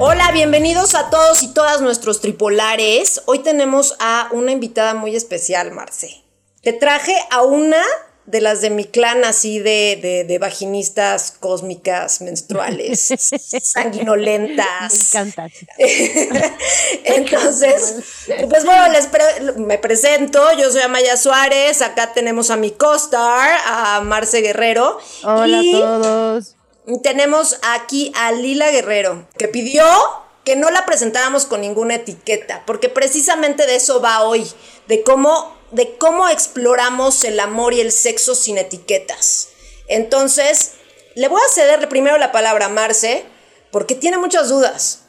Hola, bienvenidos a todos y todas nuestros tripolares. Hoy tenemos a una invitada muy especial, Marce. Te traje a una de las de mi clan así de, de, de vaginistas cósmicas, menstruales, sanguinolentas. Me encanta. Entonces, pues bueno, les pre- me presento, yo soy Amaya Suárez, acá tenemos a mi co-star, a Marce Guerrero. Hola y a todos. Tenemos aquí a Lila Guerrero, que pidió que no la presentáramos con ninguna etiqueta, porque precisamente de eso va hoy, de cómo, de cómo exploramos el amor y el sexo sin etiquetas. Entonces, le voy a ceder primero la palabra a Marce, porque tiene muchas dudas.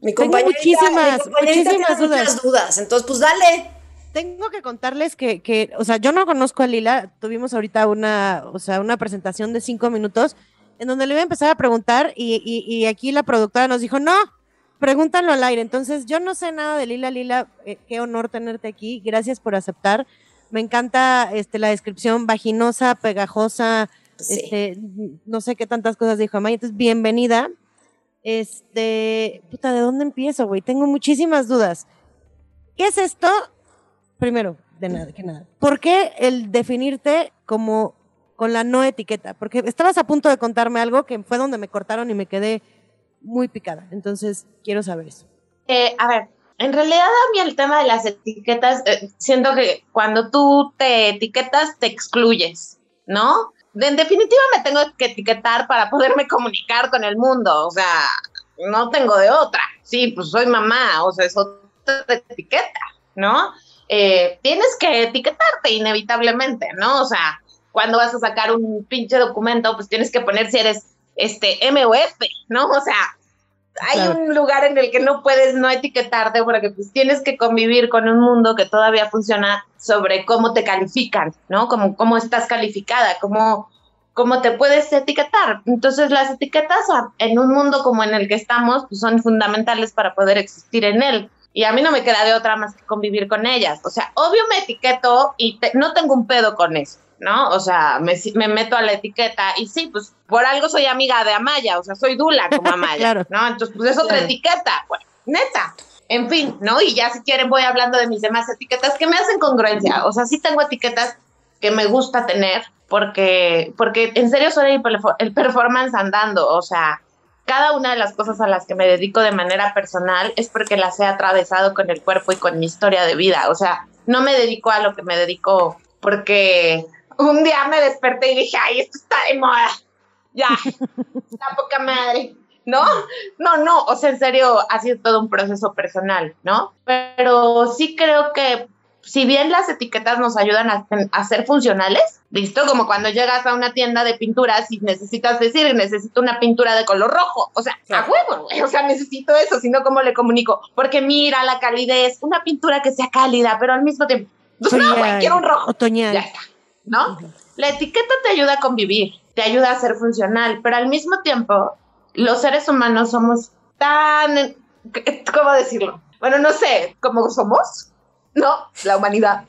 Mi Tengo compañerita, muchísimas, mi compañerita muchísimas tiene muchas dudas. dudas. Entonces, pues dale. Tengo que contarles que, que, o sea, yo no conozco a Lila. Tuvimos ahorita una, o sea, una presentación de cinco minutos en donde le iba a empezar a preguntar y, y, y aquí la productora nos dijo, no, pregúntalo al aire. Entonces, yo no sé nada de Lila. Lila, eh, qué honor tenerte aquí. Gracias por aceptar. Me encanta este, la descripción vaginosa, pegajosa, Sí. este, no sé qué tantas cosas dijo Amaya. Entonces, bienvenida. Este, puta, ¿de dónde empiezo, güey? Tengo muchísimas dudas. ¿Qué es esto? Primero, de nada, que nada. ¿Por qué el definirte como con la no etiqueta? Porque estabas a punto de contarme algo que fue donde me cortaron y me quedé muy picada. Entonces, quiero saber eso. Eh, a ver, en realidad a mí el tema de las etiquetas, eh, siento que cuando tú te etiquetas, te excluyes, ¿no? En definitiva me tengo que etiquetar para poderme comunicar con el mundo, o sea, no tengo de otra. Sí, pues soy mamá, o sea, es otra etiqueta, ¿no? Eh, tienes que etiquetarte inevitablemente, ¿no? O sea, cuando vas a sacar un pinche documento, pues tienes que poner si eres este M o F, ¿no? O sea, hay Claro. un lugar en el que no puedes no etiquetarte porque pues tienes que convivir con un mundo que todavía funciona sobre cómo te califican, ¿no? Como cómo estás calificada, cómo, cómo te puedes etiquetar. Entonces las etiquetas en un mundo como en el que estamos pues, son fundamentales para poder existir en él. Y a mí no me queda de otra más que convivir con ellas. O sea, obvio me etiqueto y te- no tengo un pedo con eso, ¿no? O sea, me, me meto a la etiqueta y sí, pues por algo soy amiga de Amaya, o sea, soy Dula como Amaya, Claro. ¿no? Entonces, pues es otra Claro. etiqueta, pues, neta. En fin, ¿no? Y ya si quieren voy hablando de mis demás etiquetas que me hacen congruencia. O sea, sí tengo etiquetas que me gusta tener porque, porque en serio soy el performance andando. O sea, cada una de las cosas a las que me dedico de manera personal es porque las he atravesado con el cuerpo y con mi historia de vida. O sea, no me dedico a lo que me dedico porque un día me desperté y dije, ay, esto está de moda. Ya, la poca madre. ¿No? No, no, o sea, en serio, ha sido todo un proceso personal, ¿no? Pero sí creo que si bien las etiquetas nos ayudan a, a ser funcionales, listo, como cuando llegas a una tienda de pinturas y necesitas decir, necesito una pintura de color rojo, o sea, a huevo, güey, o sea, necesito eso, si no, ¿cómo le comunico? Porque mira la calidez, una pintura que sea cálida, pero al mismo tiempo, pues no, güey, quiero un rojo. Otoñal. Ya está, ¿no? La etiqueta te ayuda a convivir, te ayuda a ser funcional, pero al mismo tiempo, los seres humanos somos tan, ¿cómo decirlo? Bueno, no sé, ¿cómo somos? ¿No? La humanidad.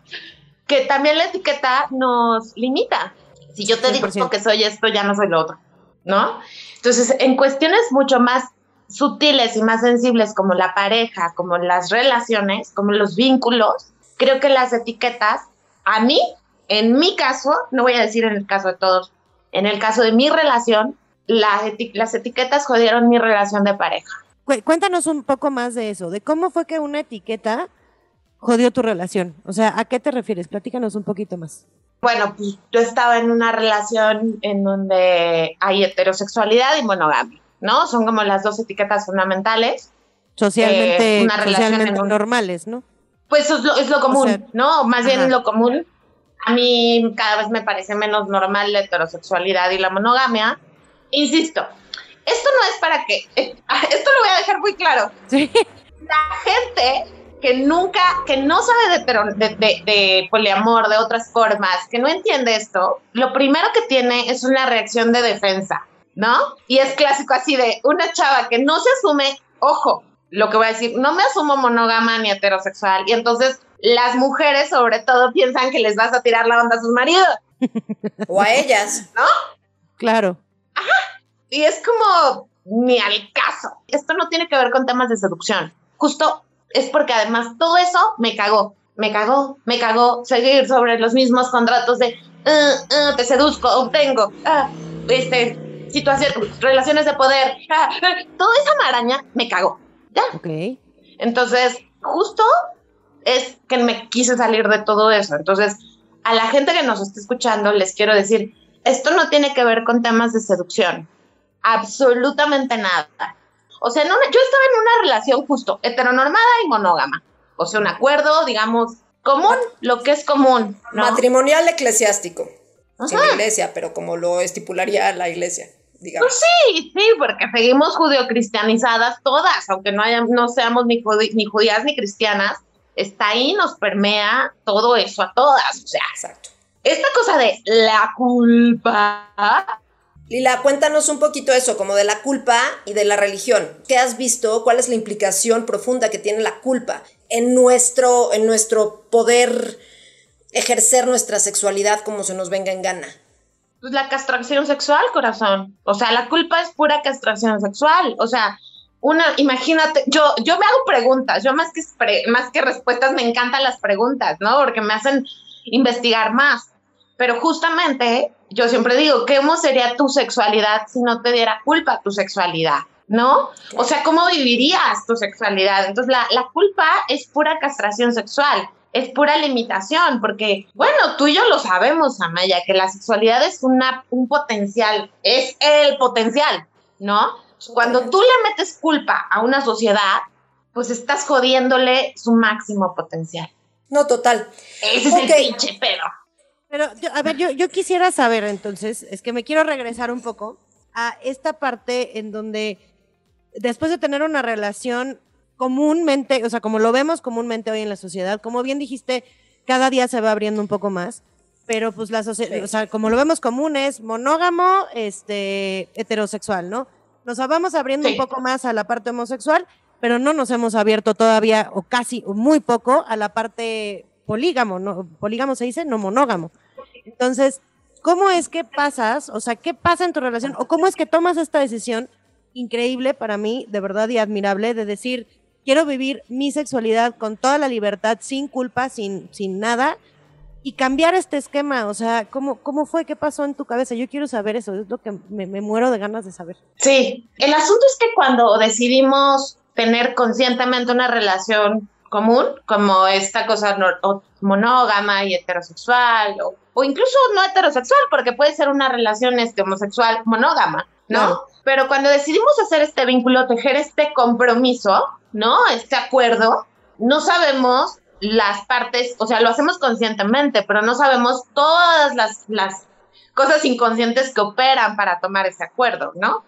Que también la etiqueta nos limita. Si yo te digo 100%. que soy esto, ya no soy lo otro, ¿no? Entonces, en cuestiones mucho más sutiles y más sensibles como la pareja, como las relaciones, como los vínculos, creo que las etiquetas, a mí, en mi caso, no voy a decir en el caso de todos, en el caso de mi relación, las, eti- las etiquetas jodieron mi relación de pareja. Cu- Cuéntanos un poco más de eso, de cómo fue que una etiqueta jodió tu relación. O sea, ¿a qué te refieres? Platícanos un poquito más. Bueno, pues yo estaba en una relación en donde hay heterosexualidad y monogamia, ¿no? Son como las dos etiquetas fundamentales. Socialmente, Eh, una relación socialmente en un- normales, ¿no? Pues es lo, es lo común, sea, ¿no? Más bien ajá. lo común. A mí cada vez me parece menos normal la heterosexualidad y la monogamia. Insisto, esto no es para que, esto lo voy a dejar muy claro. Sí. La gente que nunca, que no sabe de, de, de- de poliamor, de otras formas, que no entiende esto, lo primero que tiene es una reacción de defensa, ¿no? Y es clásico así de una chava que no se asume, ojo, lo que voy a decir, no me asumo monógama ni heterosexual, y entonces las mujeres sobre todo piensan que les vas a tirar la onda a sus maridos, O a ellas. Claro. y es como, ni al caso. Esto no tiene que ver con temas de seducción. Justo es porque además todo eso me cagó, me cagó, me cagó seguir sobre los mismos contratos de uh, uh, te seduzco, obtengo, ah, este, situación, relaciones de poder, ah, toda esa maraña me cagó. ¿Ya? Ok. Entonces, justo es que me quise salir de todo eso. Entonces, a la gente que nos está escuchando, les quiero decir, esto no tiene que ver con temas de seducción. Absolutamente nada. O sea, no, yo estaba en una relación justo heteronormada y monógama. O sea, un acuerdo, digamos, común, lo que es común. ¿no? Matrimonial eclesiástico. Sin iglesia, pero como lo estipularía la iglesia, digamos. Pues sí, sí, porque seguimos judio-cristianizadas todas, aunque no, haya, no seamos ni, judi- ni judías ni cristianas, está ahí, nos permea todo eso a todas. O sea, Exacto. esta cosa de la culpa, Lila, cuéntanos un poquito eso, como de la culpa y de la religión. ¿Qué has visto? ¿Cuál es la implicación profunda que tiene la culpa en nuestro, en nuestro poder ejercer nuestra sexualidad como se nos venga en gana? pues la castración sexual, corazón. O sea, la culpa es pura castración sexual. O sea, una, imagínate, yo, yo me hago preguntas, yo más que, más que respuestas me encantan las preguntas, ¿no? Porque me hacen investigar más. Pero justamente yo siempre digo, ¿cómo sería tu sexualidad si no te diera culpa tu sexualidad? ¿No? O sea, ¿cómo vivirías tu sexualidad? Entonces, la, la culpa es pura castración sexual, es pura limitación, porque, bueno, tú y yo lo sabemos, Amaya, que la sexualidad es una, un potencial, es el potencial, ¿no? Cuando tú le metes culpa a una sociedad, pues estás jodiéndole su máximo potencial. No, total. Ese es el pinche pedo. Pero, yo- a ver, yo, yo quisiera saber entonces, es que me quiero regresar un poco a esta parte en donde después de tener una relación comúnmente, o sea, como lo vemos comúnmente hoy en la sociedad, como bien dijiste, cada día se va abriendo un poco más, pero pues la sociedad, Sí. o sea, como lo vemos común es monógamo, este, heterosexual, ¿no? Nos vamos abriendo Sí. un poco más a la parte homosexual, pero no nos hemos abierto todavía, o casi, o muy poco, a la parte polígamo, ¿no? Polígamo se dice, no monógamo. Entonces, ¿cómo es que pasas? O sea, ¿qué pasa en tu relación? ¿O cómo es que tomas esta decisión increíble para mí, de verdad y admirable, de decir, quiero vivir mi sexualidad con toda la libertad, sin culpa, sin, sin nada, y cambiar este esquema? O sea, ¿cómo, ¿cómo fue? ¿Qué pasó en tu cabeza? Yo quiero saber eso, es lo que me, me muero de ganas de saber. Sí, el asunto es que cuando decidimos tener conscientemente una relación común, como esta cosa no- monógama y heterosexual, o, o incluso no heterosexual, porque puede ser una relación este, homosexual monógama, ¿no? Claro. Pero cuando decidimos hacer este vínculo, tejer este compromiso, ¿no? Este acuerdo, no sabemos las partes, o sea, lo hacemos conscientemente, pero no sabemos todas las, las cosas inconscientes que operan para tomar ese acuerdo, ¿no?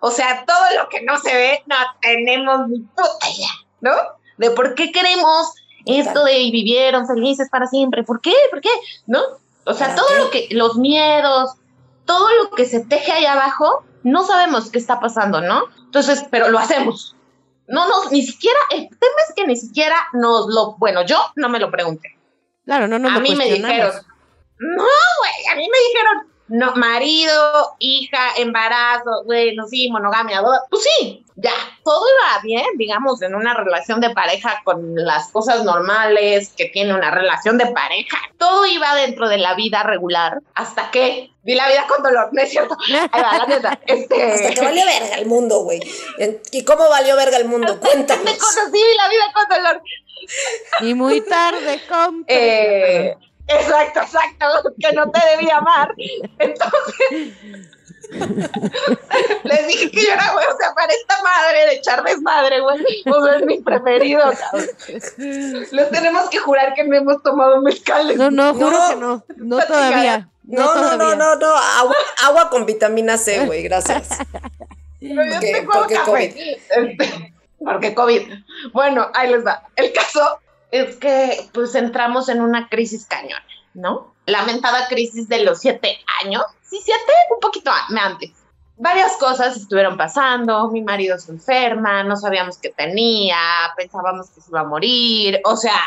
O sea, todo lo que no se ve, no tenemos ni puta idea, ¿no? De por qué queremos esto de vivieron felices para siempre. ¿Por qué? ¿Por qué? ¿No? O sea, ¿Para todo qué? lo que, los miedos, todo lo que se teje ahí abajo, no sabemos qué está pasando, ¿no? Entonces, pero lo hacemos. No, no, ni siquiera, el tema es que ni siquiera nos lo, bueno, yo no me lo pregunté. Claro, no nos a mí me dijeron, no, güey, a mí me dijeron, no, marido, hija, embarazo, bueno, sí, monogamia, pues sí, ya, todo iba bien, digamos, en una relación de pareja con las cosas normales que tiene una relación de pareja, todo iba dentro de la vida regular, hasta que vi la vida con dolor, ¿no es cierto? Ahí va, la neta, este... Hasta que valió verga el mundo, güey. ¿Y cómo valió verga el mundo? Cuéntanos. Me conocí vi la vida con dolor. Y muy tarde, compa. Eh, exacto, exacto, que no te debía amar. Entonces, les dije que yo era, güey, o sea, para esta madre de echar desmadre, güey, pues es mi preferido, cabrón. Les tenemos que jurar que no hemos tomado mezcales. No, no, juro No. que no. No todavía. No, no, no, no, no. Agua, agua con vitamina C, güey. Gracias. Pero yo Porque- tengo porque café. Este, porque COVID. Bueno, ahí les va. El caso es que pues entramos en una crisis cañona, ¿no? Lamentada crisis de los siete años. Sí, siete, un poquito antes. Varias cosas estuvieron pasando, mi marido se enferma, no sabíamos qué tenía, pensábamos que se iba a morir, o sea,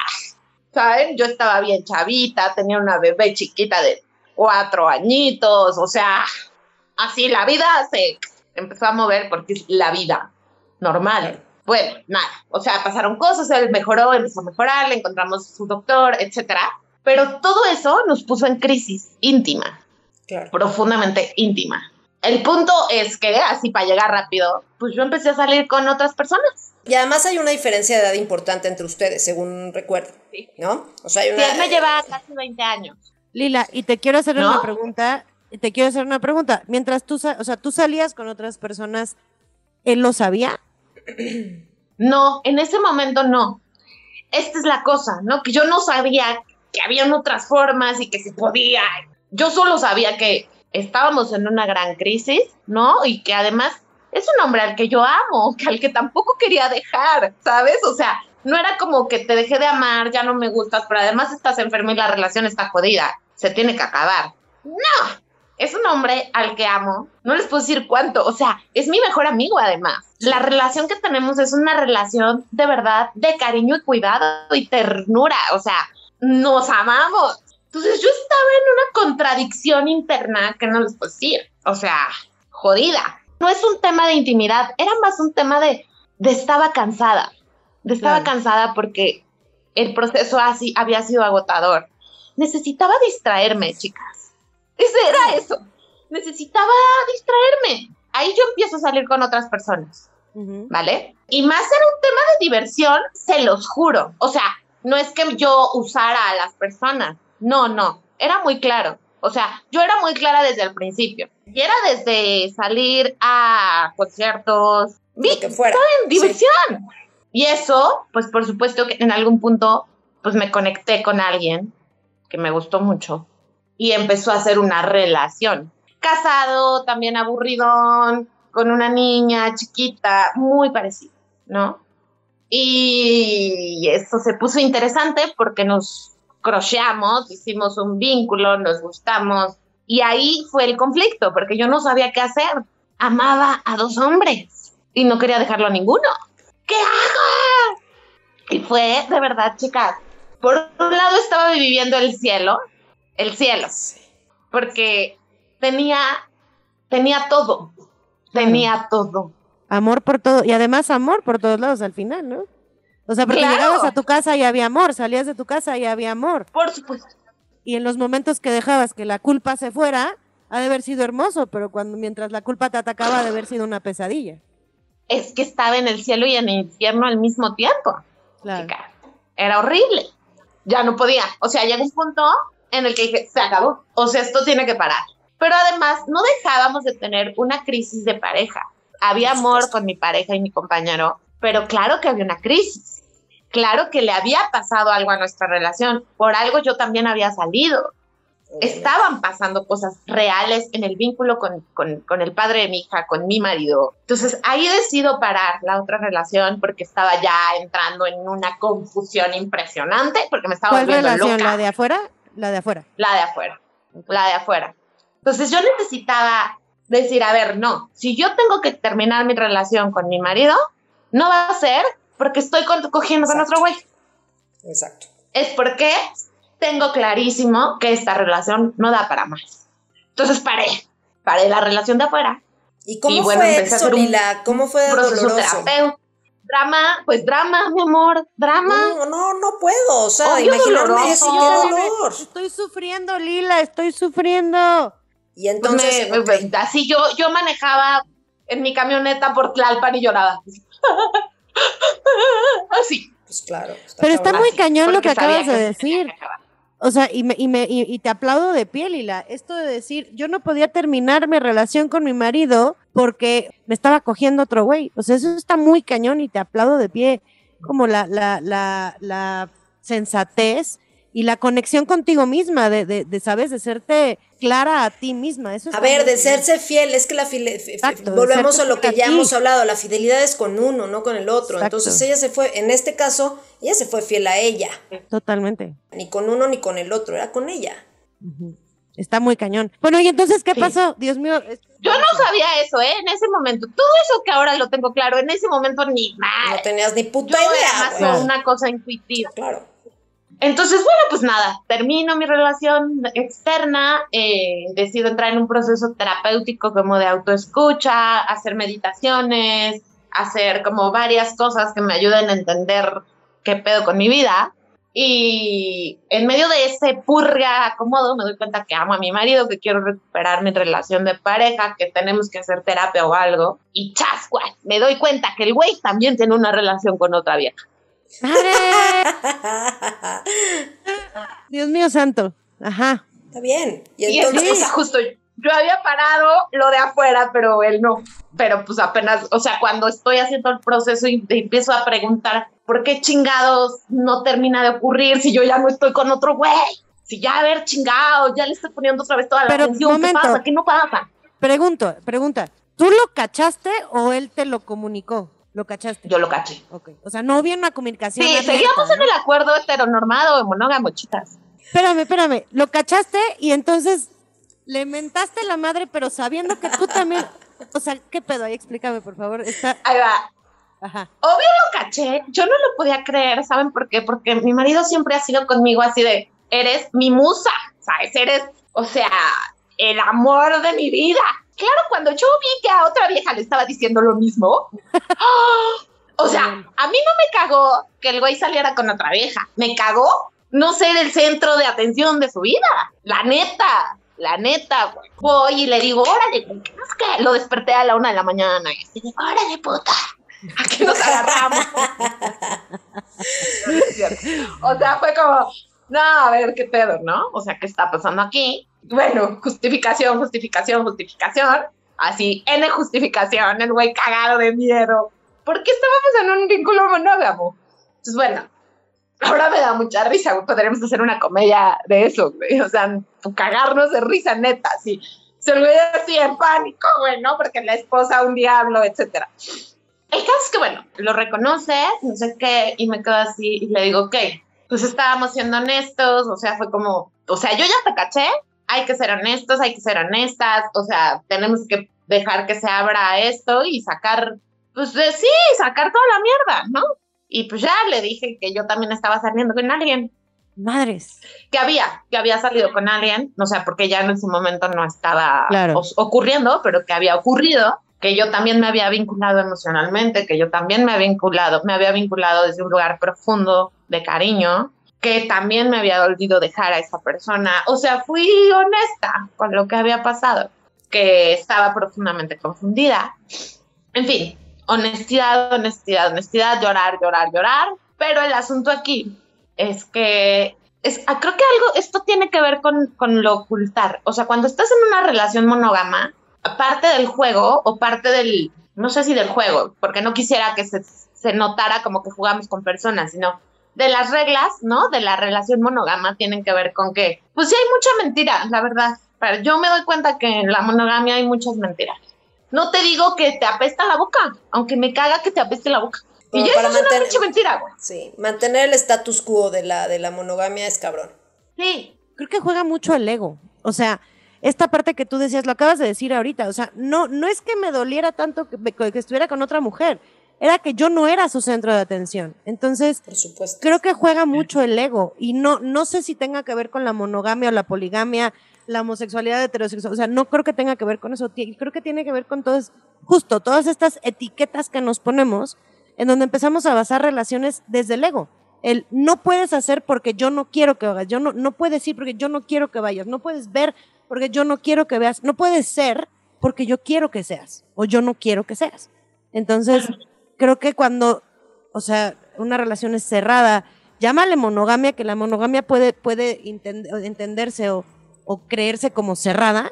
¿saben? Yo estaba bien chavita, tenía una bebé chiquita de cuatro añitos, o sea, así la vida se empezó a mover porque es la vida normal. Bueno, nada, o sea, pasaron cosas, él mejoró, empezó a mejorar, le encontramos su doctor, etcétera. Pero todo eso nos puso en crisis íntima, Claro. profundamente íntima. El punto es que, así para llegar rápido, pues yo empecé a salir con otras personas. Y además hay una diferencia de edad importante entre ustedes, según recuerdo, Sí. ¿no? O sea, hay Sí, una... él me lleva casi 20 años. Lila, y te quiero hacer ¿No? una pregunta. y Te quiero hacer una pregunta. Mientras tú, o sea, tú salías con otras personas, ¿él lo sabía? No, en ese momento no. Esta es la cosa, ¿no? Que yo no sabía que habían otras formas y que se podía. Yo solo sabía que estábamos en una gran crisis, ¿no? Y que además es un hombre al que yo amo, que al que tampoco quería dejar, ¿sabes? O sea, no era como que te dejé de amar, ya no me gustas, pero además estás enferma y la relación está jodida, se tiene que acabar. No, es un hombre al que amo, no les puedo decir cuánto, o sea, es mi mejor amigo además. La relación que tenemos es una relación de verdad de cariño y cuidado y ternura, o sea, nos amamos. Entonces yo estaba en una contradicción interna que no les puedo decir, o sea, jodida. No es un tema de intimidad, era más un tema de, de estaba cansada, de estaba Claro. cansada porque el proceso así había sido agotador. Necesitaba distraerme, chicas. Ese era eso. Necesitaba distraerme. Ahí yo empiezo a salir con otras personas. ¿vale? Y más era un tema de diversión, se los juro. O sea, no es que yo usara a las personas. No, no. Era muy claro. O sea, yo era muy clara desde el principio. Y era desde salir a conciertos, Lo que fuera. diversión. Y eso, pues por supuesto que en algún punto, pues me conecté con alguien que me gustó mucho y empezó a hacer una relación. Casado, también aburridón, con una niña chiquita, muy parecido, ¿no? Y eso se puso interesante porque nos crocheamos, hicimos un vínculo, nos gustamos. Y ahí fue el conflicto, porque yo no sabía qué hacer. Amaba a dos hombres y no quería dejarlo a ninguno. ¿Qué hago? Y fue, de verdad, chicas, por un lado estaba viviendo el cielo, el cielo, porque tenía, tenía todo, tenía todo. Amor por todo. Y además amor por todos lados al final, ¿no? O sea, porque Claro. llegabas a tu casa y había amor, salías de tu casa y había amor. Por supuesto. Y en los momentos que dejabas que la culpa se fuera, ha de haber sido hermoso, pero cuando mientras la culpa te atacaba, ha de haber sido una pesadilla. Es que estaba en el cielo y en el infierno al mismo tiempo. Claro. Era horrible. Ya no podía. O sea, llegó un punto en el que dije, se acabó. O sea, esto tiene que parar. Pero además, no dejábamos de tener una crisis de pareja. Había amor con mi pareja y mi compañero, pero claro que había una crisis. Claro que le había pasado algo a nuestra relación. Por algo yo también había salido. Estaban pasando cosas reales en el vínculo con, con, con el padre de mi hija, con mi marido. Entonces ahí decido parar la otra relación porque estaba ya entrando en una confusión impresionante porque me estaba ¿Cuál volviendo relación? loca. ¿La de afuera? La de afuera. La de afuera, la de afuera. Entonces yo necesitaba decir, a ver, no, si yo tengo que terminar mi relación con mi marido, no va a ser porque estoy cogiendo con otro güey. Exacto. Es porque tengo clarísimo que esta relación no da para más. Entonces paré, paré la relación de afuera, ¿Y cómo Y bueno, fue empecé a eso, hacer un Lila? ¿Cómo fue doloroso? terapéutico. Drama, pues drama, mi amor, drama. No, no, no puedo. O sea, Obvio imaginarme doloroso. también dolor. Estoy sufriendo, Lila, estoy sufriendo. Y Pues entonces, me- ok, me- así yo, yo manejaba en mi camioneta por Tlalpan y lloraba. Así. pues claro. Pero está cabrón. muy así, cañón lo que acabas de decir. que. O sea, y, me, y, me, y, y te aplaudo de pie, Lila. Esto de decir, yo no podía terminar mi relación con mi marido porque me estaba cogiendo otro güey. O sea, eso está muy cañón y te aplaudo de pie. Como la, la, la, la sensatez y la conexión contigo misma, de, de, de, ¿sabes? De serte clara a ti misma. Eso A ver, de cañón. serse fiel, es que la Exacto, volvemos a lo que ya ti. hemos hablado, la fidelidad es con uno, no con el otro. Exacto. Entonces ella se fue, en este caso, ella se fue fiel a ella, Totalmente. ni con uno ni con el otro, era con ella. Está muy cañón. Bueno, y entonces, ¿qué Sí. pasó? Dios mío. Yo no sabía eso, ¿eh? En ese momento. Todo eso que ahora lo tengo claro, en ese momento ni No más. tenías ni Yo puta era idea, más güey. una cosa intuitiva. Claro. Entonces, bueno, pues nada, termino mi relación externa, eh, decido entrar en un proceso terapéutico como de autoescucha, hacer meditaciones, hacer como varias cosas que me ayuden a entender qué pedo con mi vida. Y en medio de ese purga acomodo me doy cuenta que amo a mi marido, que quiero recuperar mi relación de pareja, que tenemos que hacer terapia o algo. Y chascuas, me doy cuenta que el güey también tiene una relación con otra vieja. Dios mío santo. Ajá. Está bien. Y, y entonces, justo yo había parado lo de afuera, pero él no. Pero pues apenas, o sea, cuando estoy haciendo el proceso y empiezo a preguntar, ¿por qué chingados no termina de ocurrir si yo ya no estoy con otro güey? Si ya, a ver, chingado, ya le estoy poniendo otra vez toda la Pero, atención, momento. ¿qué pasa? ¿Qué no pasa? Pregunto, pregunta. ¿Tú lo cachaste o él te lo comunicó? ¿Lo cachaste? Yo lo caché. Ok. O sea, no había una comunicación. Sí, abierta, seguíamos en el acuerdo heteronormado monógamo, chicas. Espérame, espérame. Lo cachaste y entonces le mentaste la madre, pero sabiendo que tú también. O sea, ¿qué pedo? Ahí explícame, por favor. Está. Ahí va. Ajá. Obvio lo caché, yo no lo podía creer, ¿saben por qué? Porque mi marido siempre ha sido conmigo así de, eres mi musa, ¿sabes? Eres, o sea, el amor de mi vida. Claro, cuando yo vi que a otra vieja le estaba diciendo lo mismo, o sea, a mí no me cagó que el güey saliera con otra vieja, me cagó no ser el centro de atención de su vida, la neta. La neta, güey. Voy y le digo, órale, ¿qué que? Lo desperté a la una de la mañana y así, órale, puta. Aquí nos agarramos. O sea, fue como, no, a ver qué pedo, ¿no? O sea, ¿qué está pasando aquí? Bueno, justificación, justificación, justificación. Así, N justificación, el güey cagado de miedo. ¿Por qué estábamos en un vínculo monógamo? Entonces, bueno, ahora me da mucha risa, güey. Podríamos hacer una comedia de eso, güey. O sea, cagarnos de risa, neta, así. Se güey así en pánico, güey, ¿no? Porque la esposa, un diablo, etcétera. El caso es que, bueno, lo reconoce, no sé qué, y me quedo así y le digo, ok, pues estábamos siendo honestos, o sea, fue como, o sea, yo ya te caché, hay que ser honestos, hay que ser honestas, o sea, tenemos que dejar que se abra esto y sacar, pues de, sí, sacar toda la mierda, ¿no? Y pues ya le dije que yo también estaba saliendo con alguien, Madres. que había, que había salido con alguien, o sea, porque ya en ese momento no estaba Claro. ocurriendo, pero que había ocurrido, que yo también me había vinculado emocionalmente, que yo también me había vinculado, me había vinculado desde un lugar profundo de cariño, que también me había dolido dejar a esa persona. O sea, fui honesta con lo que había pasado, que estaba profundamente confundida. En fin, honestidad, honestidad, honestidad, llorar, llorar, llorar. Pero el asunto aquí es que es, ah, creo que algo, esto tiene que ver con, con lo ocultar. O sea, cuando estás en una relación monógama, parte del juego o parte del, no sé si del juego, porque no quisiera que se, se notara como que jugamos con personas, sino de las reglas, ¿no? De la relación monógama tienen que ver con que, pues sí hay mucha mentira, la verdad. Pero yo me doy cuenta que en la monogamia hay muchas mentiras. No te digo que te apesta la boca, aunque me caga que te apeste la boca. Y para eso es una mantener- mentira, güey. Sí, mantener el status quo de la, de la monogamia es cabrón. Sí, Creo que juega mucho el ego. O sea, esta parte que tú decías, lo acabas de decir ahorita. O sea, no, no es que me doliera tanto que, me- que estuviera con otra mujer. Era que yo no era su centro de atención. Entonces, Por supuesto. creo que juega mucho el ego y no no sé si tenga que ver con la monogamia o la poligamia, la homosexualidad heterosexual, o sea, no creo que tenga que ver con eso, creo que tiene que ver con todas justo todas estas etiquetas que nos ponemos en donde empezamos a basar relaciones desde el ego. El no puedes hacer porque yo no quiero que hagas, yo no no puedes ir porque yo no quiero que vayas, no puedes ver porque yo no quiero que veas, no puedes ser porque yo quiero que seas o yo no quiero que seas. Entonces, creo que cuando, o sea, una relación es cerrada, llámale monogamia, que la monogamia puede, puede entend- entenderse o, o creerse como cerrada,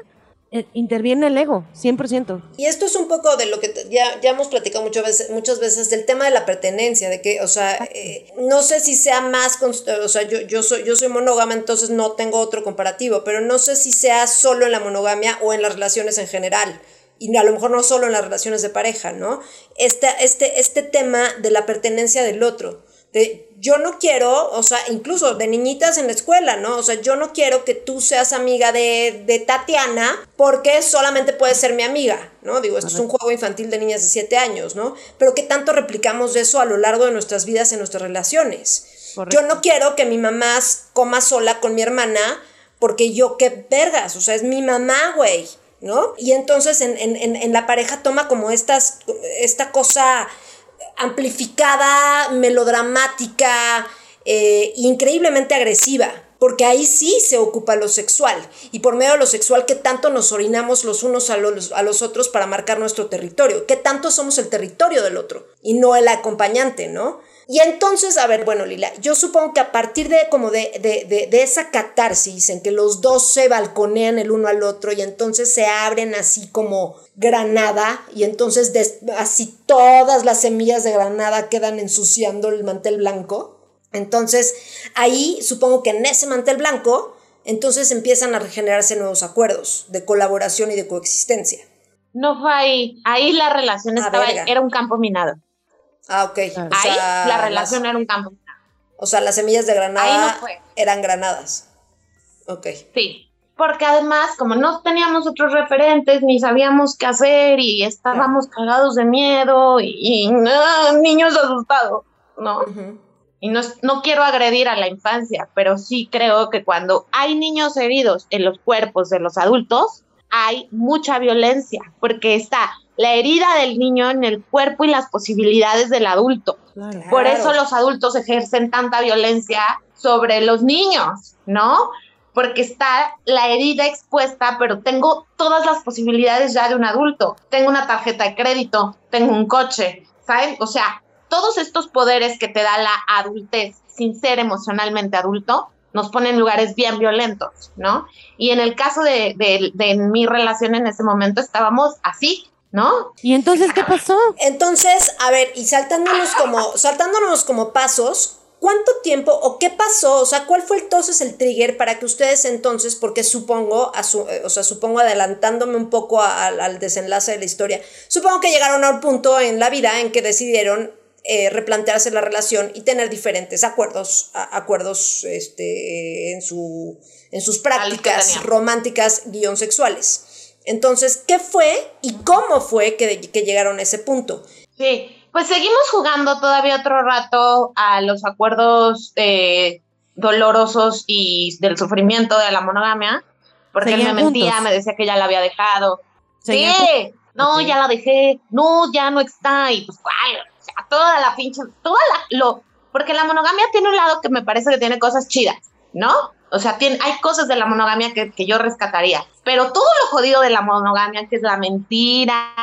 eh, interviene el ego, 100%. Y esto es un poco de lo que ya, ya hemos platicado muchas veces, muchas veces del tema de la pertenencia, de que, o sea, eh, no sé si sea más, o sea, yo, yo, soy, yo soy monógama, entonces no tengo otro comparativo, pero no sé si sea solo en la monogamia o en las relaciones en general. Y a lo mejor no solo en las relaciones de pareja, ¿no? Este, este, este tema de la pertenencia del otro. De, yo no quiero, o sea, incluso de niñitas en la escuela, ¿no? O sea, yo no quiero que tú seas amiga de, de Tatiana porque solamente puedes ser mi amiga, ¿no? Digo, esto es un juego infantil de niñas de 7 años, ¿no? Pero ¿qué tanto replicamos eso a lo largo de nuestras vidas en nuestras relaciones? Yo no quiero que mi mamá coma sola con mi hermana porque yo qué vergas, o sea, es mi mamá, güey, ¿no? Y entonces en, en, en la pareja toma como estas, esta cosa amplificada, melodramática, eh, increíblemente agresiva, porque ahí sí se ocupa lo sexual, y por medio de lo sexual, ¿qué tanto nos orinamos los unos a los, a los otros para marcar nuestro territorio? ¿Qué tanto somos el territorio del otro y no el acompañante, ¿no? Y entonces, a ver, bueno, Lila, yo supongo que a partir de como de, de, de, esa catarsis en que los dos se balconean el uno al otro y entonces se abren así como granada y entonces así todas las semillas de granada quedan ensuciando el mantel blanco. Entonces, ahí supongo que en ese mantel blanco, entonces empiezan a regenerarse nuevos acuerdos de colaboración y de coexistencia. No fue ahí. Ahí la relación estaba, era un campo minado. Ah, ok. Ahí la relación era un campo. O sea, las semillas de granada eran granadas. Ok. Sí, porque además, como no teníamos otros referentes, ni sabíamos qué hacer y estábamos cagados de miedo y, niños asustados, ¿no? Y no, no quiero agredir a la infancia, pero sí creo que cuando hay niños heridos en los cuerpos de los adultos, hay mucha violencia, porque está la herida del niño en el cuerpo y las posibilidades del adulto. Por eso los adultos ejercen tanta violencia sobre los niños, ¿no? Porque está la herida expuesta, pero tengo todas las posibilidades ya de un adulto. Tengo una tarjeta de crédito, tengo un coche, ¿saben? O sea, todos estos poderes que te da la adultez sin ser emocionalmente adulto, nos ponen en lugares bien violentos, ¿no? Y en el caso de, de, de mi relación en ese momento estábamos así, ¿no? ¿Y entonces qué pasó? Entonces, a ver, y saltándonos como, saltándonos como pasos, ¿cuánto tiempo o qué pasó? O sea, ¿cuál fue entonces el trigger para que ustedes entonces, porque supongo, o sea, supongo adelantándome un poco al desenlace de la historia, supongo que llegaron a un punto en la vida en que decidieron eh, replantearse la relación y tener diferentes acuerdos, acuerdos este, en, su, en sus prácticas románticas guion sexuales. Entonces, ¿qué fue y cómo fue que, que llegaron a ese punto? Sí, pues seguimos jugando todavía otro rato a los acuerdos eh, dolorosos y del sufrimiento de la monogamia, porque él me mentía, me decía que ya la había dejado. Sí, no, ya la dejé, no, ya no está, y pues, ¿cuál? Sea, toda la pinche, toda la, lo, porque la monogamia tiene un lado que me parece que tiene cosas chidas, ¿no? O sea, tiene, hay cosas de la monogamia que, que yo rescataría, pero todo lo jodido de la monogamia, que es la mentira,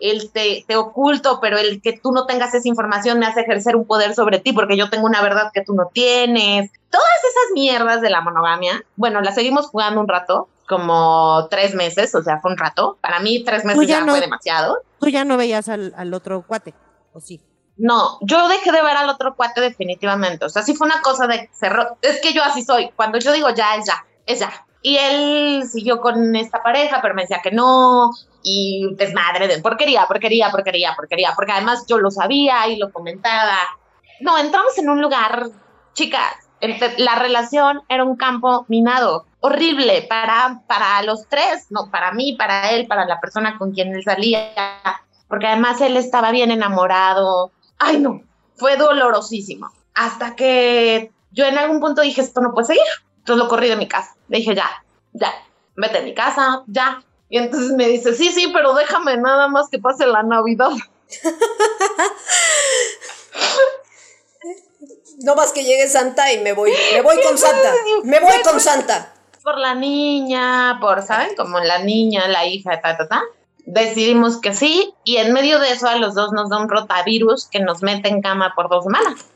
el te, te, oculto, pero el que tú no tengas esa información me hace ejercer un poder sobre ti porque yo tengo una verdad que tú no tienes. Todas esas mierdas de la monogamia, bueno, las seguimos jugando un rato, como tres meses, o sea, fue un rato. Para mí tres meses ya, fue demasiado. Tú ya no veías al, al otro cuate, ¿o sí? No, yo dejé de ver al otro cuate definitivamente. O sea, sí fue una cosa de cerró. Es que yo así soy. Cuando yo digo ya, es ya, es ya. Y él siguió con esta pareja, pero me decía que no. Y desmadre de porquería, porquería, porquería, porquería. Porque además yo lo sabía y lo comentaba. No, entramos en un lugar, chicas, la relación era un campo minado, horrible para, para los tres, no, para mí, para él, para la persona con quien él salía, porque además él estaba bien enamorado, ay no, fue dolorosísimo. Hasta que yo en algún punto dije, esto no puede seguir. Entonces lo corrí de mi casa. Le dije, ya, ya, vete a mi casa, ya. Y entonces me dice, sí, sí, pero déjame nada más que pase la Navidad. no más que llegue Santa y me voy, me voy con Santa, me voy con Santa. Por la niña, por, ¿saben? Como la niña, la hija, ta, ta, ta decidimos que sí y en medio de eso a los dos nos da un rotavirus que nos mete en cama por dos semanas.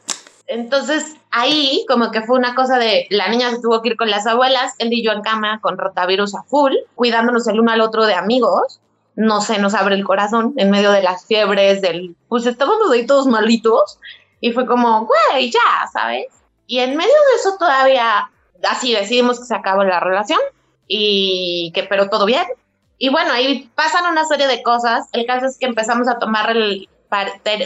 Entonces ahí como que fue una cosa de la niña se tuvo que ir con las abuelas, él y yo en cama con rotavirus a full, cuidándonos el uno al otro de amigos. No se nos abre el corazón en medio de las fiebres del, pues estábamos ahí todos malitos y fue como, güey, ya, ¿sabes? Y en medio de eso todavía así decidimos que se acabó la relación y que pero todo bien y bueno, ahí pasan una serie de cosas. El caso es que empezamos a tomar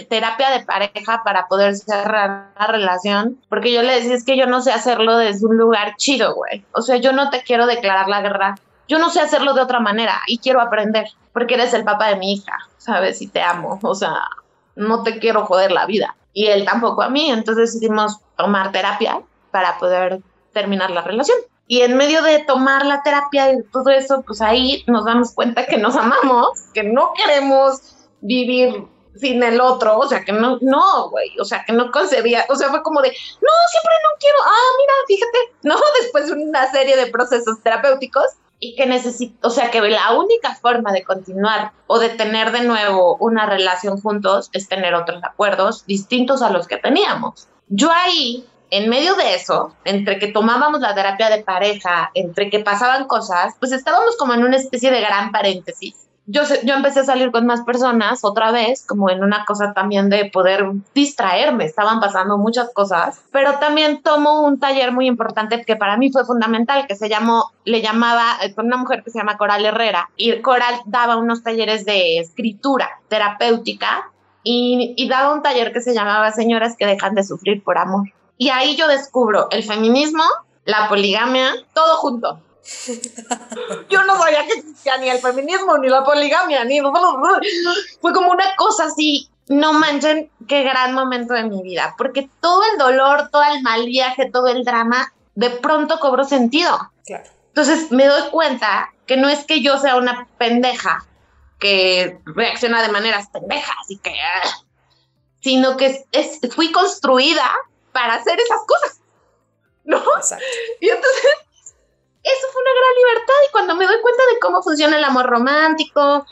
terapia de pareja para poder cerrar la relación, porque yo le decía, es que yo no sé hacerlo desde un lugar chido, güey. O sea, yo no te quiero declarar la guerra, yo no sé hacerlo de otra manera y quiero aprender, porque eres el papá de mi hija, ¿sabes? Y te amo, o sea, no te quiero joder la vida. Y él tampoco a mí, entonces decidimos tomar terapia para poder terminar la relación. Y en medio de tomar la terapia y todo eso, pues ahí nos damos cuenta que nos amamos, que no queremos vivir sin el otro, o sea, que no, no, güey, o sea, que no concebía, o sea, fue como de, no, siempre no quiero, ah, mira, fíjate, no, después de una serie de procesos terapéuticos y que necesito, o sea, que la única forma de continuar o de tener de nuevo una relación juntos es tener otros acuerdos distintos a los que teníamos. Yo ahí en medio de eso, entre que tomábamos la terapia de pareja, entre que pasaban cosas, pues estábamos como en una especie de gran paréntesis. Yo, yo empecé a salir con más personas otra vez, como en una cosa también de poder distraerme, estaban pasando muchas cosas, pero también tomo un taller muy importante que para mí fue fundamental, que se llamó, le llamaba, eh, con una mujer que se llama Coral Herrera, y Coral daba unos talleres de escritura terapéutica y, y daba un taller que se llamaba Señoras que dejan de sufrir por amor. Y ahí yo descubro el feminismo, la poligamia, todo junto. Yo no sabía que existía ni el feminismo, ni la poligamia, ni... Fue como una cosa así, no manchen, qué gran momento de mi vida, porque todo el dolor, todo el mal viaje, todo el drama, de pronto cobró sentido. Entonces me doy cuenta que no es que yo sea una pendeja que reacciona de maneras pendejas y que... Ah, sino que es, fui construida para hacer esas cosas. ¿No? Exacto. Y entonces, eso fue una gran libertad. Y cuando me doy cuenta de cómo funciona el amor romántico,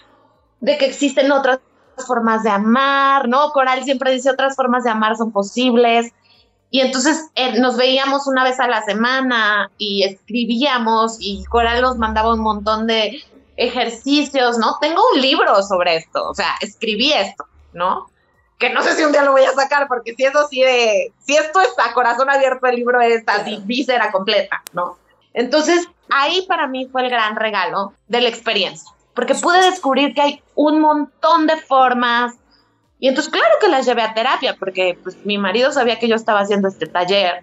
de que existen otras formas de amar, ¿no? Coral siempre dice otras formas de amar son posibles. Y entonces eh, nos veíamos una vez a la semana y escribíamos y Coral nos mandaba un montón de ejercicios, ¿no? Tengo un libro sobre esto, o sea, escribí esto, ¿no? Que no sé si un día lo voy a sacar, porque si eso sí de, si esto está corazón abierto, el libro es así, víscera completa, ¿no? Entonces, ahí para mí fue el gran regalo de la experiencia, porque pude descubrir que hay un montón de formas, y entonces claro que las llevé a terapia, porque pues mi marido sabía que yo estaba haciendo este taller,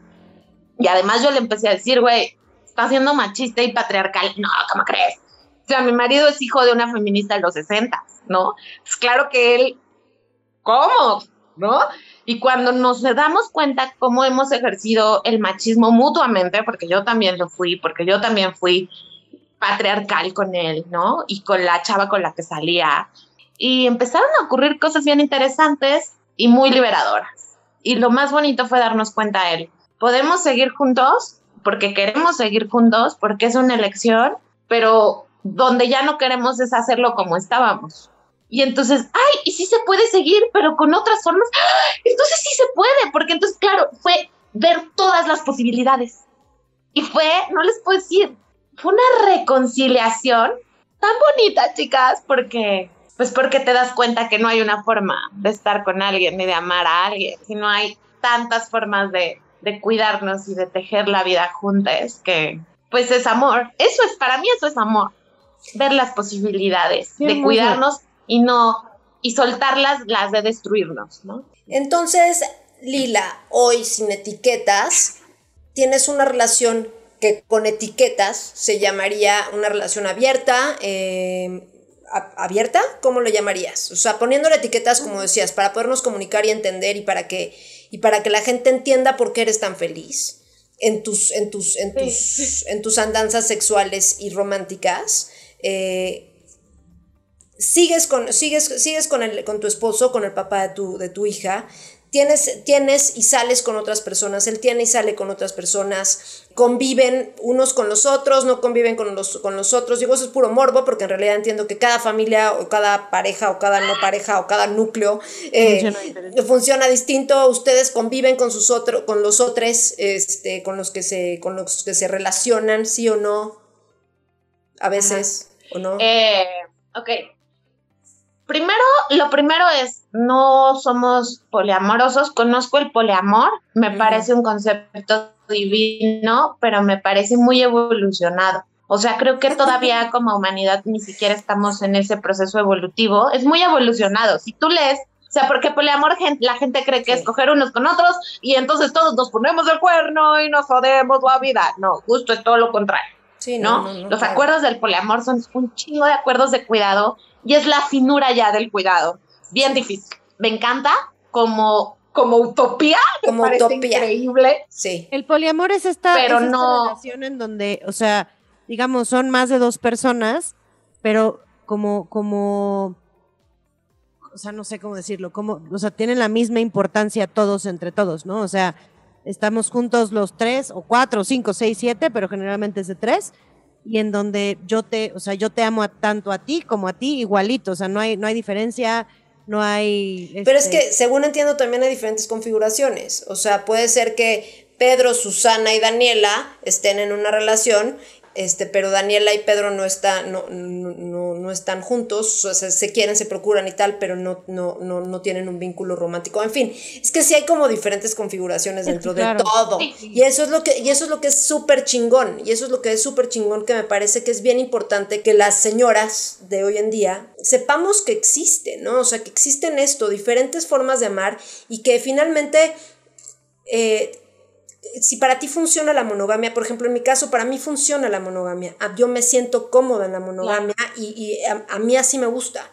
y además yo le empecé a decir, güey, está siendo machista y patriarcal, no, ¿cómo crees? O sea, mi marido es hijo de una feminista de los 60, ¿no? Pues claro que él ¿cómo? ¿No? Y cuando nos damos cuenta cómo hemos ejercido el machismo mutuamente, porque yo también lo fui, porque yo también fui patriarcal con él, ¿no? Y con la chava con la que salía. Y empezaron a ocurrir cosas bien interesantes y muy liberadoras. Y lo más bonito fue darnos cuenta él. Podemos seguir juntos porque queremos seguir juntos, porque es una elección, pero donde ya no queremos es hacerlo como estábamos. Y entonces, ay, y sí se puede seguir, pero con otras formas. ¡Ah! Entonces sí se puede, porque entonces, claro, fue ver todas las posibilidades. Y fue, no les puedo decir, fue una reconciliación tan bonita, chicas, porque, pues porque te das cuenta que no hay una forma de estar con alguien ni de amar a alguien, sino hay tantas formas de, de cuidarnos y de tejer la vida juntas que, pues es amor. Eso es, para mí eso es amor. Ver las posibilidades de cuidarnos y no, y soltarlas las de destruirnos, ¿no? Entonces, Lila, hoy sin etiquetas, tienes una relación que con etiquetas se llamaría una relación abierta, em, abierta, ¿cómo lo llamarías? O sea, poniéndole etiquetas, como decías, para podernos comunicar y entender y para que, y para que la gente entienda por qué eres tan feliz en tus, en tus, en tus, en tus andanzas sexuales y románticas. Eh, sigues con, sigues, sigues con, el, con tu esposo, con el papá de tu, de tu hija, tienes, tienes y sales con otras personas, él tiene y sale con otras personas, conviven unos con los otros, no conviven con los, con los otros. Digo, eso es puro morbo, porque en realidad entiendo que cada familia o cada pareja o cada no pareja o cada núcleo eh, funciona, distinto. Ustedes conviven con sus otros, con los otros, este, con los que se, con los que se relacionan, sí o no, a veces, o no. Eh, ok, Primero, lo primero es, no somos poliamorosos, conozco el poliamor, me parece un concepto divino, pero me parece muy evolucionado. O sea, creo que todavía como humanidad ni siquiera estamos en ese proceso evolutivo. Es muy evolucionado. Si tú lees, o sea, porque poliamor la gente cree que es coger unos con otros y entonces todos nos ponemos el cuerno y nos jodemos la vida. No, justo es todo lo contrario. Sí, ¿no? Los acuerdos del poliamor son un chingo de acuerdos de cuidado y es la finura ya del cuidado. Bien difícil. me encanta como, como utopía. Como me parece utopía. Increíble. Sí. El poliamor es esta, Pero es esta no- relación en donde, o sea, digamos, son más de dos personas, pero como, como, o sea, no sé cómo decirlo, como, o sea, tienen la misma importancia todos entre todos, ¿no? O sea, estamos juntos los tres, o cuatro, o cinco, seis, siete, pero generalmente es de tres, y en donde yo te, o sea, yo te amo a- tanto a ti como a ti igualito, o sea, no hay, no hay diferencia, no hay... Pero es este, que, según entiendo, también hay diferentes configuraciones. O sea, puede ser que Pedro, Susana y Daniela estén en una relación, este, pero Daniela y Pedro no, está, no, no, no, no están juntos, o sea, se quieren, se procuran y tal, pero no, no, no, no tienen un vínculo romántico. En fin, es que sí hay como diferentes configuraciones dentro claro. de todo. Y eso es lo que, y eso es lo que es súper chingón. Y eso es lo que es súper chingón que me parece que es bien importante que las señoras de hoy en día sepamos que existe, ¿no? O sea, que existen esto, diferentes formas de amar y que finalmente eh, si para ti funciona la monogamia, por ejemplo, en mi caso, para mí funciona la monogamia. Ah, Yo me siento cómoda en la monogamia y, y a, a mí así me gusta.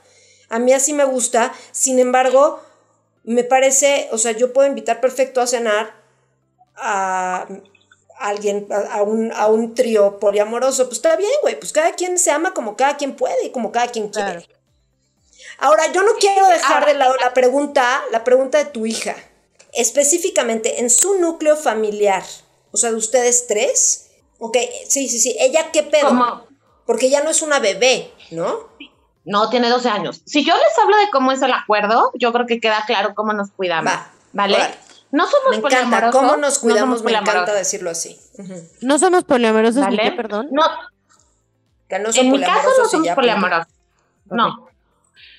A mí así me gusta. Sin embargo, me parece, o sea, yo puedo invitar perfecto a cenar a alguien, a, un, a un trío poliamoroso. Pues está bien, güey. Pues cada quien se ama como cada quien puede y como cada quien quiere. Claro. Ahora, yo no quiero dejar de lado la pregunta, la pregunta de tu hija. Específicamente, en su núcleo familiar, o sea, de ustedes tres. Ok, sí, sí, sí. ¿Ella qué pedo? Porque ella no es una bebé, ¿no? no, tiene 12 años. Si yo les hablo de cómo es el acuerdo, yo creo que queda claro cómo nos cuidamos. Va, ¿Vale? órale. No somos Me encanta. ¿Cómo nos no cuidamos? somos Me encanta decirlo así. No somos poliamorosos, ¿ni ¿Vale? qué, perdón? No, Que no son en mi caso no somos poliamorosos. No.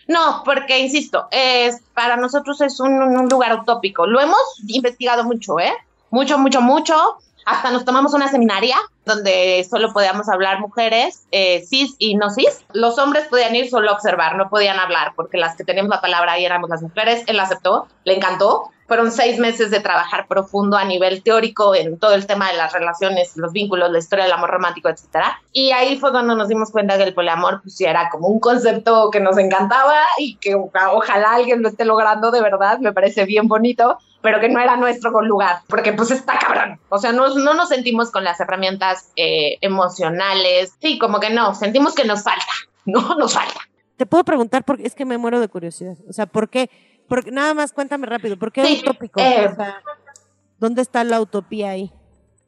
No, porque insisto, es para nosotros es un, lugar utópico. Lo hemos investigado mucho, ¿eh? Mucho, mucho, mucho. Hasta nos tomamos una seminaria donde solo podíamos hablar mujeres, eh, cis y no cis. Los hombres podían ir solo a observar, no podían hablar, porque las que teníamos la palabra ahí éramos las mujeres. Él aceptó, le encantó. Fueron seis meses de trabajar profundo a nivel teórico en todo el tema de las relaciones, los vínculos, la historia del amor romántico, etcétera. Y ahí fue cuando nos dimos cuenta que el poliamor pues era como un concepto que nos encantaba y que oja- ojalá alguien lo esté logrando de verdad, me parece bien bonito, pero que no era nuestro lugar, porque pues está cabrón. O sea, no, no nos sentimos con las herramientas eh, emocionales, sí, como que no, sentimos que nos falta, no nos falta. Te puedo preguntar porque es que me muero de curiosidad. O sea, ¿por qué? Porque nada más cuéntame rápido, ¿por qué Sí, utópico? eh, O sea, ¿Dónde está la utopía ahí?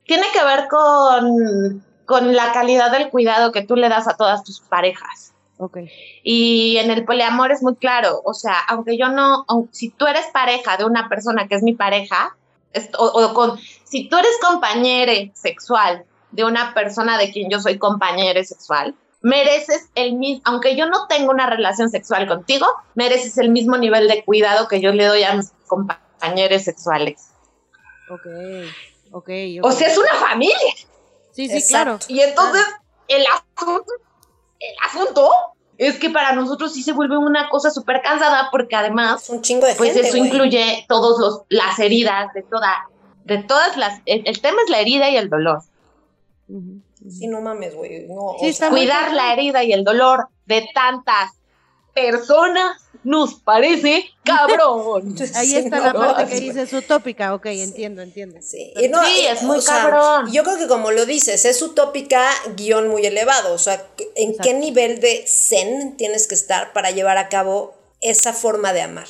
Tiene que ver con, con la calidad del cuidado que tú le das a todas tus parejas. Ok. Y en el poliamor es muy claro, o sea, aunque yo no, si tú eres pareja de una persona que es mi pareja, es- o, o con, si tú eres compañere sexual de una persona de quien yo soy compañere sexual, mereces el mismo, aunque yo no tengo una relación sexual contigo, mereces el mismo nivel de cuidado que yo le doy a mis compañeros sexuales. Ok. Ok. O ok. sea, es una familia. Sí, sí, Exacto. claro. Y entonces el asunto, el asunto es que para nosotros sí se vuelve una cosa súper cansada porque además, Es un chingo de pues gente, eso incluye todos los las heridas de toda, de todas las, el, el tema es la herida y el dolor. Ujú. Sí, no mames, güey. No, Sí, Cuidar la herida y el dolor de tantas personas nos parece cabrón. Ahí Sí, está no, la no, parte que sí, dices utópica. Ok, entiendo, entiendo. Sí, y no, Sí, y, es muy sea, cabrón. yo creo que como lo dices, es utópica, guion muy elevado. O sea, ¿en Exacto. qué nivel de zen tienes que estar para llevar a cabo esa forma de amar?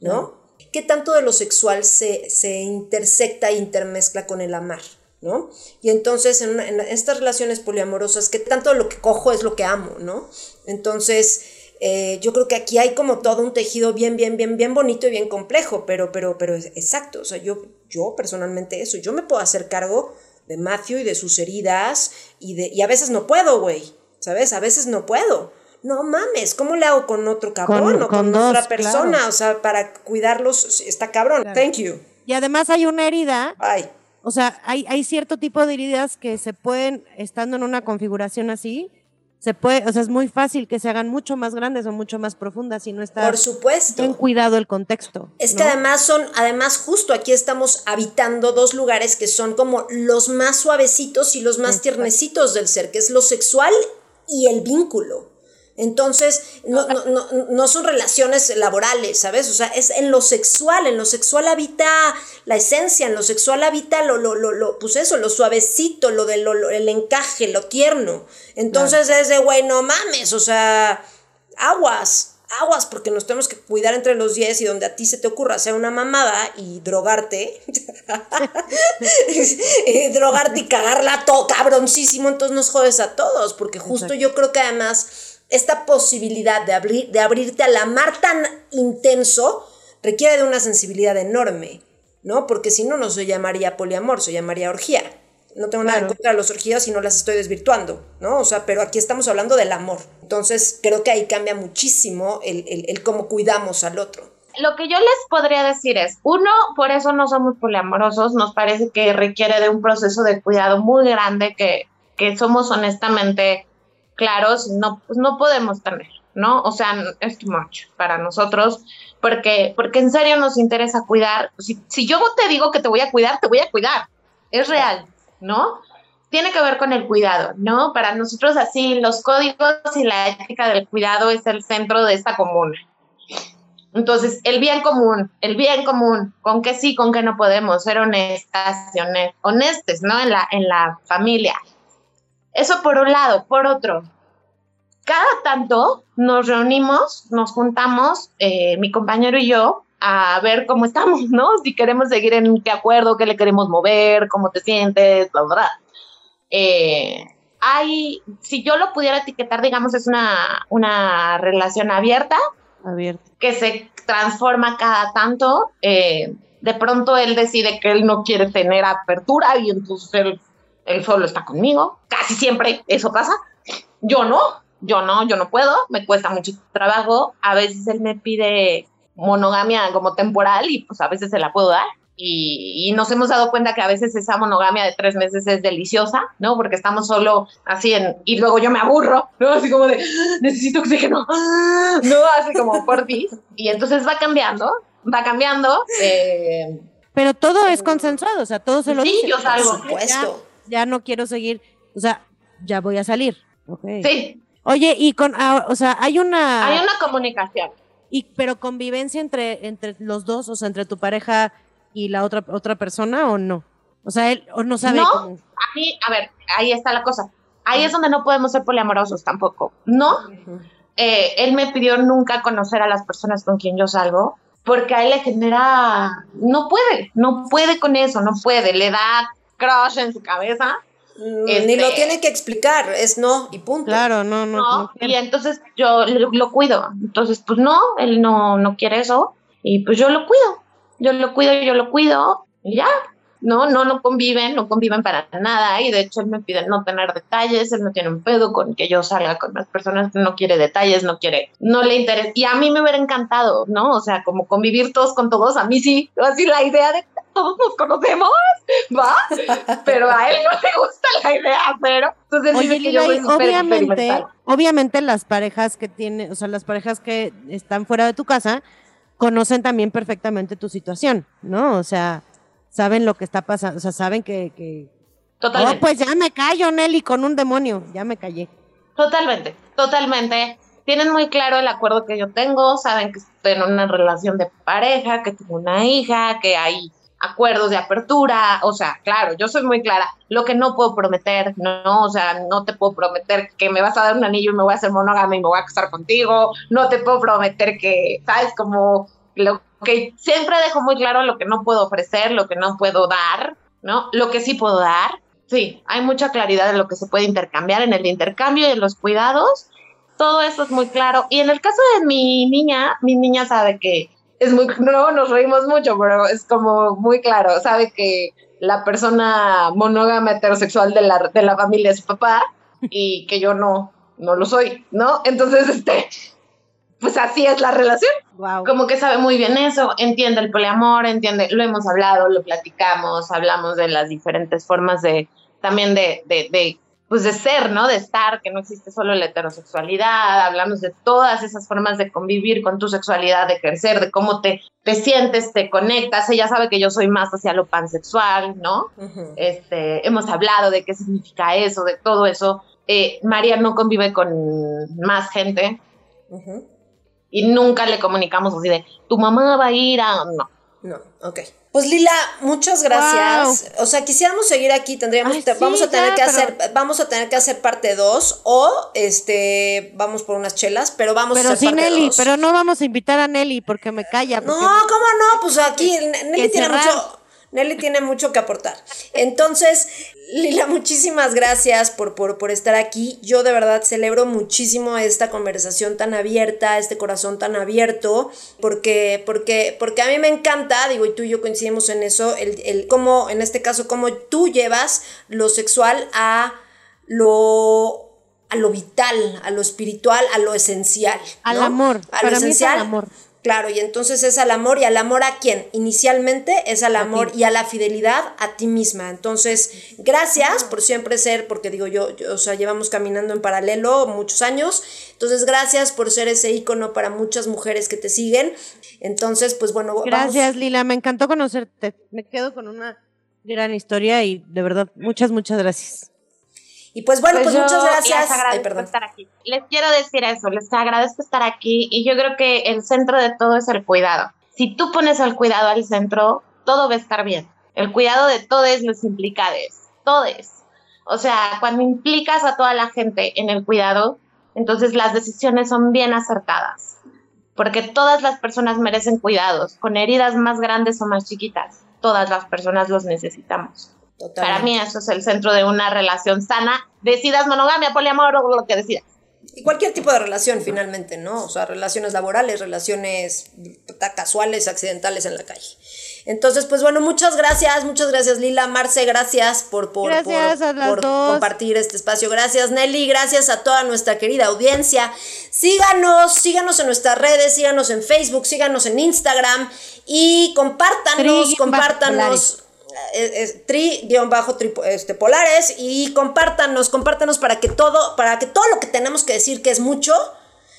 ¿No? ¿Qué tanto de lo sexual se, se intersecta e intermezcla con el amar? ¿No? Y entonces en, una- en estas relaciones poliamorosas, ¿qué tanto lo que cojo es lo que amo? ¿No? Entonces, eh, yo creo que aquí hay como todo un tejido bien, bien, bien, bien bonito y bien complejo, pero, pero, pero exacto, o sea, yo, yo personalmente eso, yo me puedo hacer cargo de Matthew y de sus heridas y, de, y a veces no puedo, güey, ¿sabes? A veces no puedo. No mames, ¿cómo le hago con otro cabrón Con- o con, con dos, otra persona? claro. O sea, para cuidarlos está cabrón. Claro. Thank you. Y además hay una herida Ay, O sea, hay, hay cierto tipo de heridas que se pueden, estando en una configuración así, se puede, o sea, es muy fácil que se hagan mucho más grandes o mucho más profundas si no está por supuesto. bien cuidado el contexto. Es ¿no? que además son, además justo aquí estamos habitando dos lugares que son como los más suavecitos y los más Exacto. tiernecitos del ser, que es lo sexual y el vínculo, Entonces, no, no, no, no, son relaciones laborales, ¿sabes? O sea, es en lo sexual, en lo sexual habita la esencia, en lo sexual habita lo, lo, lo, lo pues eso, lo suavecito, lo del el encaje, lo tierno. Entonces es de, güey, no mames, o sea, aguas, aguas, porque nos tenemos que cuidar entre los 10 y donde a ti se te ocurra hacer una mamada y drogarte, y drogarte y cagarla todo cabroncísimo, entonces nos jodes a todos, porque justo yo creo que además esta posibilidad de, abrir, de abrirte al amar tan intenso requiere de una sensibilidad enorme, ¿no? Porque si no, no se llamaría poliamor, se llamaría orgía. No tengo nada en contra de los orgías y no las estoy desvirtuando, ¿no? O sea, pero aquí estamos hablando del amor. Entonces, creo que ahí cambia muchísimo el, el, cómo cuidamos al otro. Lo que yo les podría decir es, uno, por eso no somos poliamorosos, nos parece que requiere de un proceso de cuidado muy grande que, que somos honestamente claros, no, pues no podemos tener, ¿no? O sea, es too much para nosotros, porque, porque en serio nos interesa cuidar. Si, si yo te digo que te voy a cuidar, te voy a cuidar, es real. ¿no? Tiene que ver con el cuidado, ¿no? Para nosotros así, los códigos y la ética del cuidado es el centro de esta comuna. Entonces, el bien común, el bien común, con que sí, con que no podemos ser honestas y honestes, ¿no? En la, en la familia. Eso por un lado. Por otro, cada tanto nos reunimos, nos juntamos, eh, mi compañero y yo, a ver cómo estamos, ¿no? Si queremos seguir en qué acuerdo, qué le queremos mover, cómo te sientes, la verdad. Eh, hay, si yo lo pudiera etiquetar, digamos, es una, una relación abierta, abierta, que se transforma cada tanto. Eh, de pronto él decide que él no quiere tener apertura y entonces él, él solo está conmigo. Casi siempre eso pasa. Yo no, yo no, yo no puedo, me cuesta mucho trabajo. A veces él me pide monogamia como temporal y pues a veces se la puedo dar. Y, nos hemos dado cuenta que a veces esa monogamia de tres meses es deliciosa, ¿no? Porque estamos solo así en, y luego yo me aburro, ¿no? Así como de, necesito oxígeno, ¿no? Así como por ti. Y entonces va cambiando, va cambiando. Eh, Pero todo es consensuado, o sea, todo se lo Sí, yo salgo. Por supuesto. Ya, no quiero seguir, o sea, ya voy a salir. Sí. Oye, y con, ah, o sea, hay una... Hay una comunicación. Y, pero convivencia entre, entre los dos, o sea, entre tu pareja y la otra, otra persona o no? O sea, él o no sabe. No, aquí, a ver, ahí está la cosa. Ahí es donde no podemos ser poliamorosos tampoco. No. Eh, él me pidió nunca conocer a las personas con quien yo salgo, porque a él le genera. No puede, no puede con eso, no puede. Le da crush en su cabeza Mm, ni lo este, tiene que explicar, es no y punto. Claro, no, no. y entonces yo lo, cuido. Entonces, pues no, él no, no quiere eso. Y pues yo lo cuido. Yo lo cuido, yo lo cuido. Y ya, no, no, no conviven, no conviven para nada. Y de hecho, él me pide no tener detalles. Él no tiene un pedo con que yo salga con las personas. No quiere detalles, no quiere, no le interesa. Y a mí me hubiera encantado, ¿no? O sea, como convivir todos con todos. A mí sí, así la idea de todos nos conocemos, ¿va? Pero a él no le gusta la idea, pero entonces Oye, que yo obviamente, obviamente las parejas que tienen, o sea, las parejas que están fuera de tu casa conocen también perfectamente tu situación, ¿no? O sea, saben lo que está pasando, o sea, saben que, que... Totalmente. Oh, pues ya me callo, Nelly, con un demonio, ya me callé. Totalmente, totalmente. Tienen muy claro el acuerdo que yo tengo, saben que estoy en una relación de pareja, que tengo una hija, que hay acuerdos de apertura, o sea, claro, yo soy muy clara, lo que no puedo prometer, no, o sea, no te puedo prometer que me vas a dar un anillo y me voy a hacer monógama y me voy a casar contigo, no te puedo prometer que, sabes, como lo que siempre dejo muy claro lo que no puedo ofrecer, lo que no puedo dar, ¿no? Lo que sí puedo dar, sí, hay mucha claridad de lo que se puede intercambiar en el intercambio y en los cuidados, todo eso es muy claro. Y en el caso de mi niña, mi niña sabe que es muy, no nos reímos mucho, pero es como muy claro, sabe que la persona monógama heterosexual de la, de la familia es su papá y que yo no, no lo soy, ¿no? Entonces, este, pues así es la relación. Como que sabe muy bien eso, entiende el poliamor, entiende, lo hemos hablado, lo platicamos, hablamos de las diferentes formas de, también de, de, de pues de ser, ¿no? De estar, que no existe solo la heterosexualidad, hablamos de todas esas formas de convivir con tu sexualidad, de crecer, de cómo te, te sientes, te conectas. Ella sabe que yo soy más hacia lo pansexual, ¿no? este, hemos hablado de qué significa eso, de todo eso. eh, María no convive con más gente y nunca le comunicamos así de, tu mamá va a ir a... No. No, ok. Pues Lila, muchas gracias. O sea, quisiéramos seguir aquí, tendríamos vamos a tener que hacer vamos a tener que hacer parte 2 o este vamos por unas chelas, pero vamos pero a hacer sí, parte Nelly, dos. pero no vamos a invitar a Nelly porque me calla. No, ¿cómo no? Pues aquí Nelly que tiene cerrar. mucho Nelly tiene mucho que aportar. Entonces, Lila, muchísimas gracias por, por, por estar aquí. Yo de verdad celebro muchísimo esta conversación tan abierta, este corazón tan abierto, porque, porque, porque a mí me encanta, digo, y tú y yo coincidimos en eso, el, el cómo, en este caso, cómo tú llevas lo sexual a lo a lo vital, a lo espiritual, a lo esencial. Al ¿no? amor. A lo Para mí es al esencial. amor. Claro, y entonces es al amor y al amor a quién? Inicialmente es al amor y a la fidelidad a ti misma. Entonces, gracias por siempre ser, porque digo yo, yo, o sea, llevamos caminando en paralelo muchos años. Entonces, gracias por ser ese ícono para muchas mujeres que te siguen. Entonces, pues bueno, vamos- Gracias, Lila. Me encantó conocerte. Me quedo con una gran historia y de verdad, muchas, muchas gracias. Y pues bueno, pues, yo muchas gracias. Les agradezco Ay, estar aquí. Les quiero decir eso, les agradezco estar aquí y yo creo que el centro de todo es el cuidado. Si tú pones el cuidado al centro, todo va a estar bien. El cuidado de todos los implicades, todos. O sea, cuando implicas a toda la gente en el cuidado, entonces las decisiones son bien acertadas. Porque todas las personas merecen cuidados, con heridas más grandes o más chiquitas. Todas las personas los necesitamos. Totalmente. Para mí eso es el centro de una relación sana. Decidas monogamia, poliamor o lo que decidas. Y cualquier tipo de relación, finalmente, ¿no? O sea, relaciones laborales, relaciones casuales, accidentales en la calle. Entonces, pues bueno, muchas gracias, muchas gracias Lila, Marce, gracias por, por, Gracias por, compartir este espacio. Gracias Nelly, gracias a toda nuestra querida audiencia. Síganos, síganos en nuestras redes, síganos en Facebook, síganos en Instagram y compártanos, compártanos tri-tripo- este, polares y compártanos, compártanos para que todo, para que todo lo que tenemos que decir, que es mucho,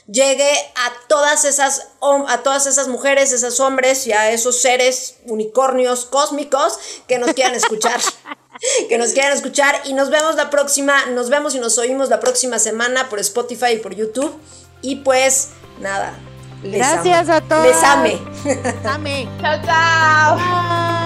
llegue a todas esas a todas esas mujeres, esos hombres y a esos seres unicornios cósmicos que nos quieran escuchar. que nos quieran escuchar y nos vemos la próxima, nos vemos y nos oímos la próxima semana por Spotify y por YouTube y pues nada. Les Gracias amo. a todos. Les ame. Dame. Chao, chao. Bye.